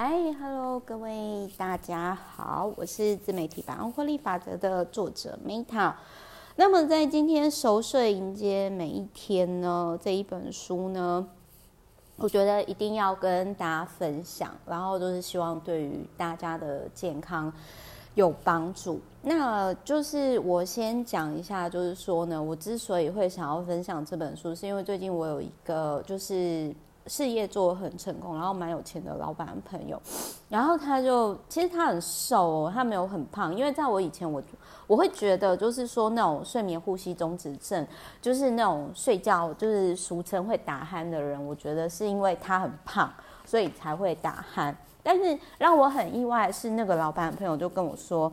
嗨，Hello，各位大家好，我是自媒体百万获利法则的作者 Meta。那么在今天熟睡迎接每一天呢，这一本书呢，我觉得一定要跟大家分享，然后就是希望对于大家的健康有帮助。那就是我先讲一下，就是说呢，我之所以会想要分享这本书，是因为最近我有一个就是。事业做得很成功，然后蛮有钱的老板朋友，然后他就其实他很瘦哦，他没有很胖，因为在我以前我我会觉得就是说那种睡眠呼吸中止症，就是那种睡觉就是俗称会打鼾的人，我觉得是因为他很胖，所以才会打鼾。但是让我很意外的是，那个老板朋友就跟我说。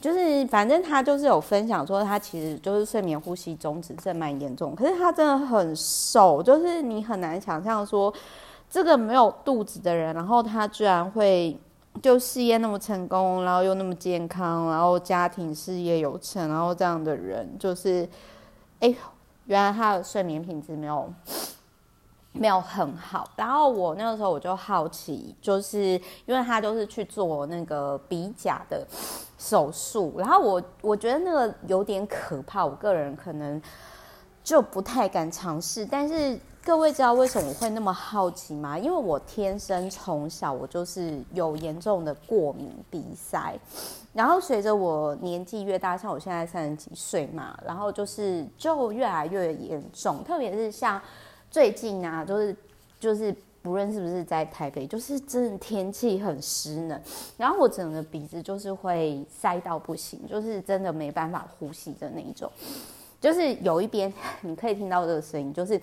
就是，反正他就是有分享说，他其实就是睡眠呼吸中止症蛮严重，可是他真的很瘦，就是你很难想象说，这个没有肚子的人，然后他居然会就事业那么成功，然后又那么健康，然后家庭事业有成，然后这样的人，就是，哎，原来他的睡眠品质没有。没有很好，然后我那个时候我就好奇，就是因为他就是去做那个鼻甲的手术，然后我我觉得那个有点可怕，我个人可能就不太敢尝试。但是各位知道为什么我会那么好奇吗？因为我天生从小我就是有严重的过敏鼻塞，然后随着我年纪越大，像我现在三十几岁嘛，然后就是就越来越严重，特别是像。最近啊，就是就是不论是不是在台北，就是真的天气很湿冷，然后我整个鼻子就是会塞到不行，就是真的没办法呼吸的那一种，就是有一边 你可以听到这个声音，就是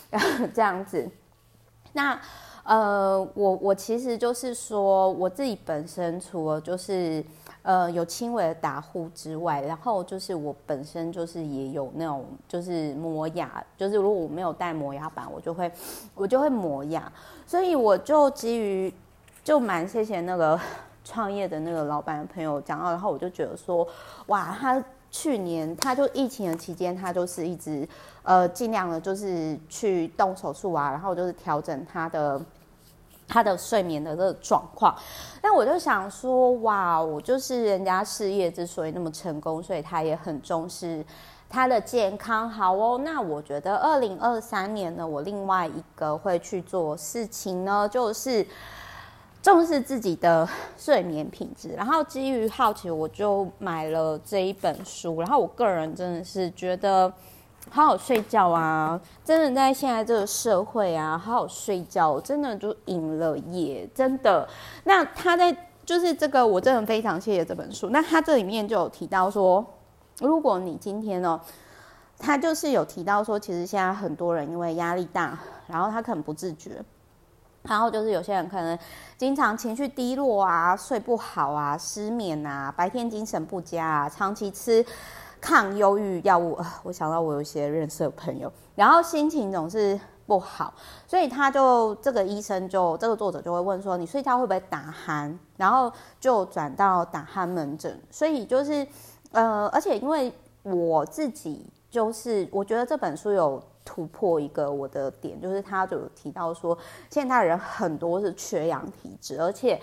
这样子。那呃，我我其实就是说我自己本身除了就是。呃，有轻微的打呼之外，然后就是我本身就是也有那种就是磨牙，就是如果我没有带磨牙板，我就会我就会磨牙，所以我就基于就蛮谢谢那个 创业的那个老板的朋友讲到，然后我就觉得说，哇，他去年他就疫情的期间，他就是一直呃尽量的就是去动手术啊，然后就是调整他的。他的睡眠的这个状况，那我就想说，哇，我就是人家事业之所以那么成功，所以他也很重视他的健康。好哦，那我觉得二零二三年呢，我另外一个会去做事情呢，就是重视自己的睡眠品质。然后基于好奇，我就买了这一本书。然后我个人真的是觉得。好好睡觉啊！真的在现在这个社会啊，好好睡觉，真的就赢了耶！真的。那他在就是这个，我真的非常谢谢这本书。那他这里面就有提到说，如果你今天呢，他就是有提到说，其实现在很多人因为压力大，然后他可能不自觉，然后就是有些人可能经常情绪低落啊，睡不好啊，失眠啊，白天精神不佳啊，长期吃。抗忧郁药物，我想到我有一些认识的朋友，然后心情总是不好，所以他就这个医生就这个作者就会问说，你睡觉会不会打鼾？然后就转到打鼾门诊，所以就是呃，而且因为我自己就是我觉得这本书有突破一个我的点，就是他就有提到说，现在人很多是缺氧体质，而且。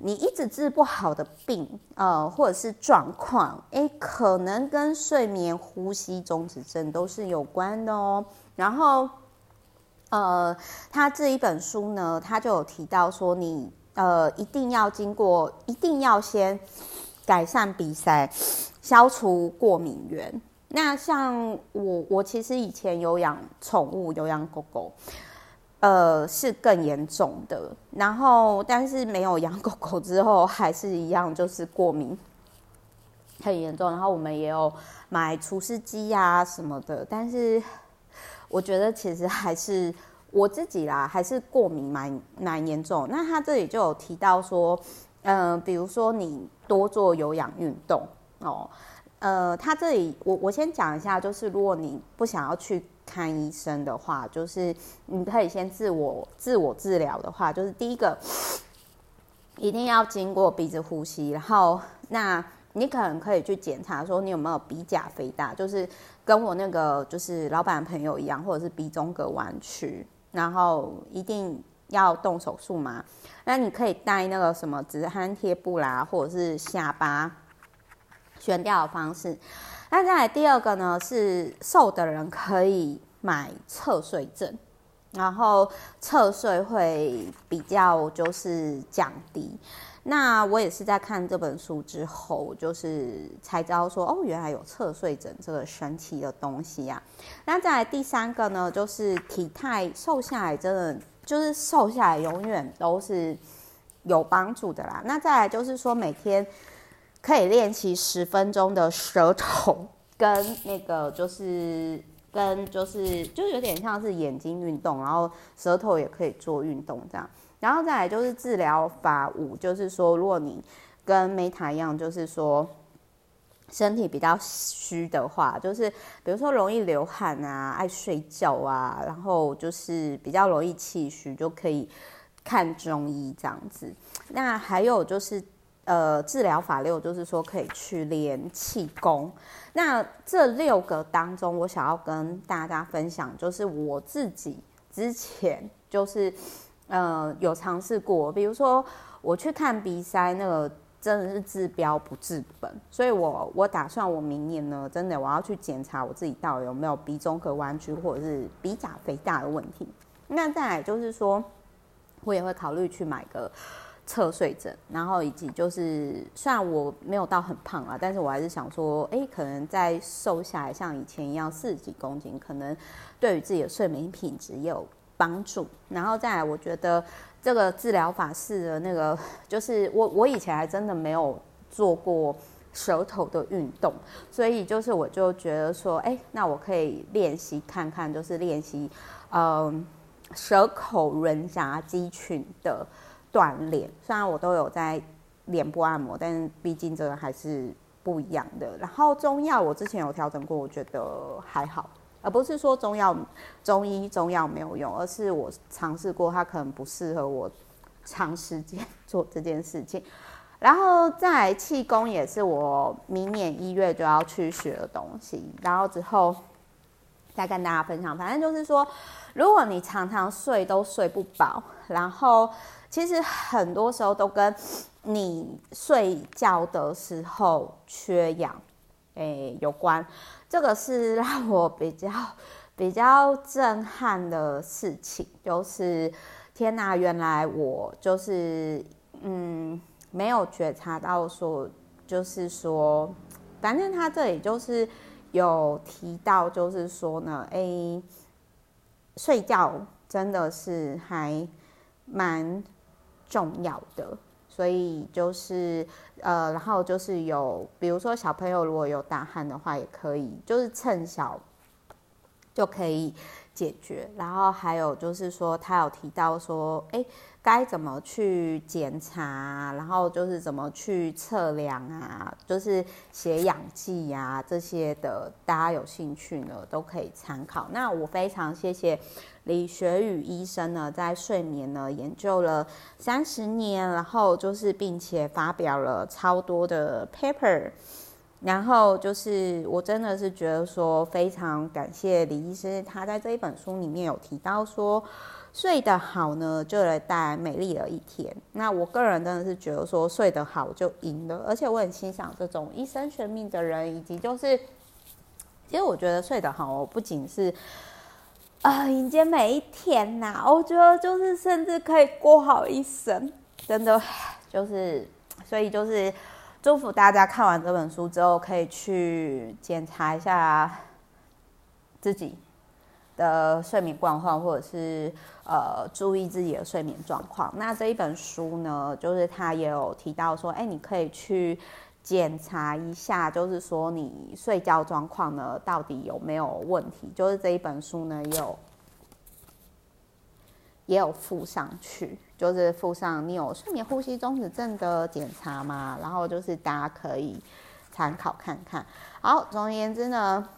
你一直治不好的病，呃，或者是状况，诶，可能跟睡眠呼吸中止症都是有关的哦。然后，呃，他这一本书呢，他就有提到说你，你呃一定要经过，一定要先改善鼻塞，消除过敏源。那像我，我其实以前有养宠物，有养狗狗。呃，是更严重的，然后但是没有养狗狗之后，还是一样，就是过敏很严重。然后我们也有买除湿机呀什么的，但是我觉得其实还是我自己啦，还是过敏蛮蛮严重。那他这里就有提到说，嗯、比如说你多做有氧运动哦，呃，他这里我我先讲一下，就是如果你不想要去。看医生的话，就是你可以先自我自我治疗的话，就是第一个一定要经过鼻子呼吸，然后那你可能可以去检查说你有没有鼻甲肥大，就是跟我那个就是老板朋友一样，或者是鼻中隔弯曲，然后一定要动手术嘛，那你可以带那个什么止汗贴布啦，或者是下巴悬吊的方式。那再来第二个呢，是瘦的人可以买侧睡枕，然后侧睡会比较就是降低。那我也是在看这本书之后，就是才知道说，哦，原来有侧睡枕这个神奇的东西呀、啊。那再来第三个呢，就是体态瘦下来，真的就是瘦下来永远都是有帮助的啦。那再来就是说，每天可以练习十分钟的舌头跟那个就是跟就是就有点像是眼睛运动，然后舌头也可以做运动这样。然后再来就是治疗法五，就是说，如果你跟 Meta 一样，就是说身体比较虚的话，就是比如说容易流汗啊、爱睡觉啊，然后就是比较容易气虚，就可以看中医这样子。那还有就是呃，治疗法六，就是说可以去练气功。那这六个当中，我想要跟大家分享，就是我自己之前就是。呃，有尝试过，比如说我去看鼻塞，那个真的是治标不治本，所以我我打算我明年呢，真的我要去检查我自己到底有没有鼻中隔弯曲或者是鼻甲肥大的问题。那再来就是说，我也会考虑去买个侧睡枕，然后以及就是虽然我没有到很胖啊，但是我还是想说，哎、可能再瘦下来，像以前一样四十几公斤，可能对于自己的睡眠品质也有。帮助，然后再来，我觉得这个治疗法式的那个，就是我我以前还真的没有做过舌头的运动，所以就是我就觉得说，哎，那我可以练习看看，就是练习，嗯，舌口轮匝肌群的锻炼。虽然我都有在脸部按摩，但是毕竟这个还是不一样的。然后中药我之前有调整过，我觉得还好。而不是说中药、中医、中药没有用，而是我尝试过，它可能不适合我长时间做这件事情。然后再来气功也是我明年一月就要去学的东西，然后之后再跟大家分享。反正就是说，如果你常常睡都睡不饱，然后其实很多时候都跟你睡觉的时候缺氧，诶有关。这个是让我比较 比较震撼的事情，就是天哪，原来我就是嗯没有觉察到说，就是说，反正他这里就是有提到，就是说呢，哎，睡觉真的是还蛮重要的。所以就是呃，然后就是有，比如说小朋友如果有打鼾的话，也可以，就是趁小就可以解决。然后还有就是说，他有提到说，哎，该怎么去检查，然后就是怎么去测量啊，就是血氧计啊这些的，大家有兴趣呢都可以参考。那我非常谢谢。李学宇医生呢，在睡眠呢研究了三十年，然后就是并且发表了超多的 paper，然后就是我真的是觉得说非常感谢李医师，他在这一本书里面有提到说，睡得好呢就会带来美丽的一天。那我个人真的是觉得说睡得好就赢了，而且我很欣赏这种一生悬命的人，以及就是其实我觉得睡得好不仅是。呃，迎接每一天呐、我觉得就是甚至可以过好一生，真的就是，所以就是祝福大家看完这本书之后，可以去检查一下自己的睡眠状况，或者是呃注意自己的睡眠状况。那这一本书呢，就是他也有提到说，哎，你可以去。检查一下，就是说你睡觉状况呢，到底有没有问题？就是这一本书呢，也有也有附上去，就是附上你有睡眠呼吸中止症的检查嘛，然后就是大家可以参考看看。好，总而言之呢，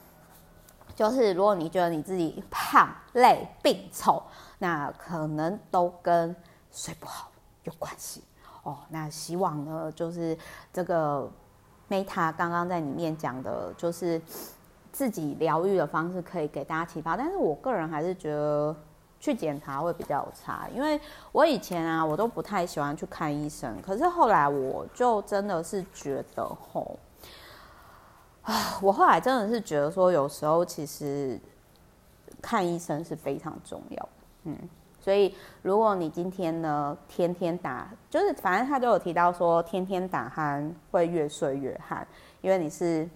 就是如果你觉得你自己胖、累、病、丑，那可能都跟睡不好有关系。哦，那希望呢，就是这个 Meta 刚刚在里面讲的，就是自己疗愈的方式，可以给大家启发。但是我个人还是觉得去检查会比较有差。因为我以前啊，我都不太喜欢去看医生，可是后来我就真的是觉得吼，啊，我后来真的是觉得说，有时候其实看医生是非常重要，嗯。所以，如果你今天呢，天天打，就是反正他就有提到说，天天打鼾会越睡越汗，因为你是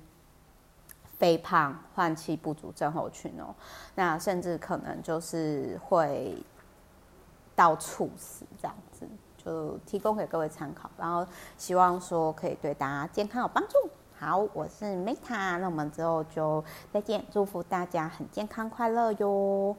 肥胖换气不足症候群哦，那甚至可能就是会到猝死这样子，就提供给各位参考，然后希望说可以对大家健康有帮助。好，我是 Meta，那我们之后就再见，祝福大家很健康快乐哟。